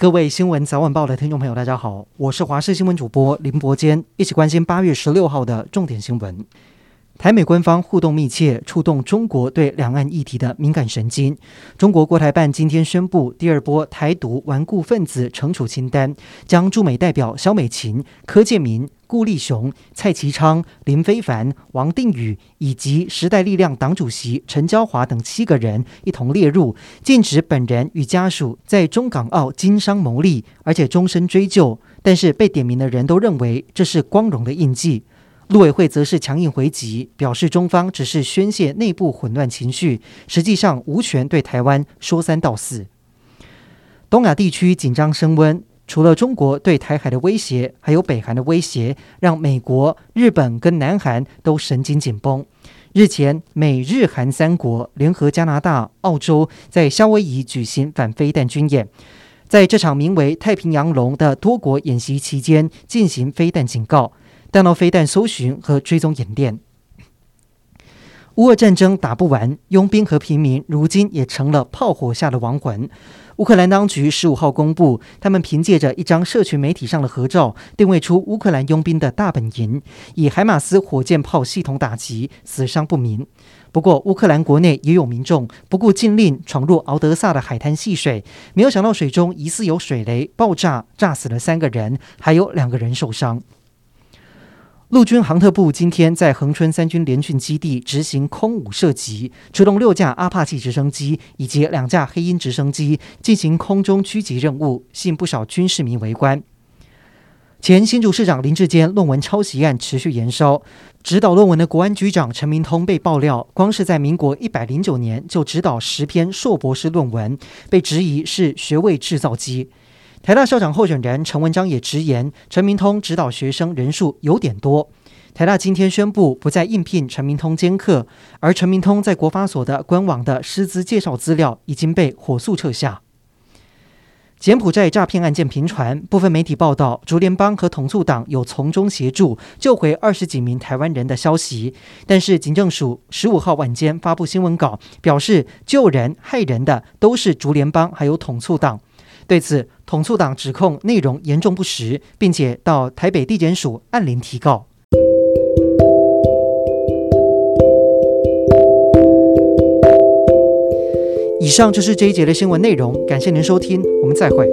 各位新闻早晚报的听众朋友，大家好，我是华视新闻主播林伯坚，一起关心八月十六号的重点新闻。台美官方互动密切，触动中国对两岸议题的敏感神经。中国国台办今天宣布，第二波台独顽固分子惩处清单，将驻美代表肖美琴、柯建铭、顾立雄、蔡其昌、林非凡、王定宇以及时代力量党主席陈椒华等七个人一同列入，禁止本人与家属在中港澳经商牟利，而且终身追究。但是被点名的人都认为这是光荣的印记。陆委会则是强硬回击，表示中方只是宣泄内部混乱情绪，实际上无权对台湾说三道四。东亚地区紧张升温，除了中国对台海的威胁，还有北韩的威胁，让美国、日本跟南韩都神经紧绷。日前，美日韩三国联合加拿大、澳洲在夏威夷举行反飞弹军演，在这场名为“太平洋龙”的多国演习期间进行飞弹警告。弹道飞弹搜寻和追踪演练，乌俄战争打不完，佣兵和平民如今也成了炮火下的亡魂。乌克兰当局十五号公布，他们凭借着一张社群媒体上的合照，定位出乌克兰佣兵的大本营，以海马斯火箭炮系统打击，死伤不明。不过，乌克兰国内也有民众不顾禁令闯入敖德萨的海滩戏水，没有想到水中疑似有水雷爆炸，炸死了三个人，还有两个人受伤。陆军航特部今天在恒春三军联训基地执行空武射击，出动六架阿帕奇直升机以及两架黑鹰直升机进行空中狙击任务，吸引不少军事迷围观。前新竹市长林志坚论文抄袭案持续延烧，指导论文的国安局长陈明通被爆料，光是在民国一百零九年就指导十篇硕博士论文，被质疑是学位制造机。台大校长候选人陈文章也直言，陈明通指导学生人数有点多。台大今天宣布不再应聘陈明通兼课，而陈明通在国发所的官网的师资介绍资料已经被火速撤下。柬埔寨诈骗案件频传，部分媒体报道竹联帮和统促党有从中协助救回二十几名台湾人的消息，但是警政署十五号晚间发布新闻稿，表示救人害人的都是竹联帮还有统促党。对此，统促党指控内容严重不实，并且到台北地检署按铃提告。以上就是这一节的新闻内容，感谢您收听，我们再会。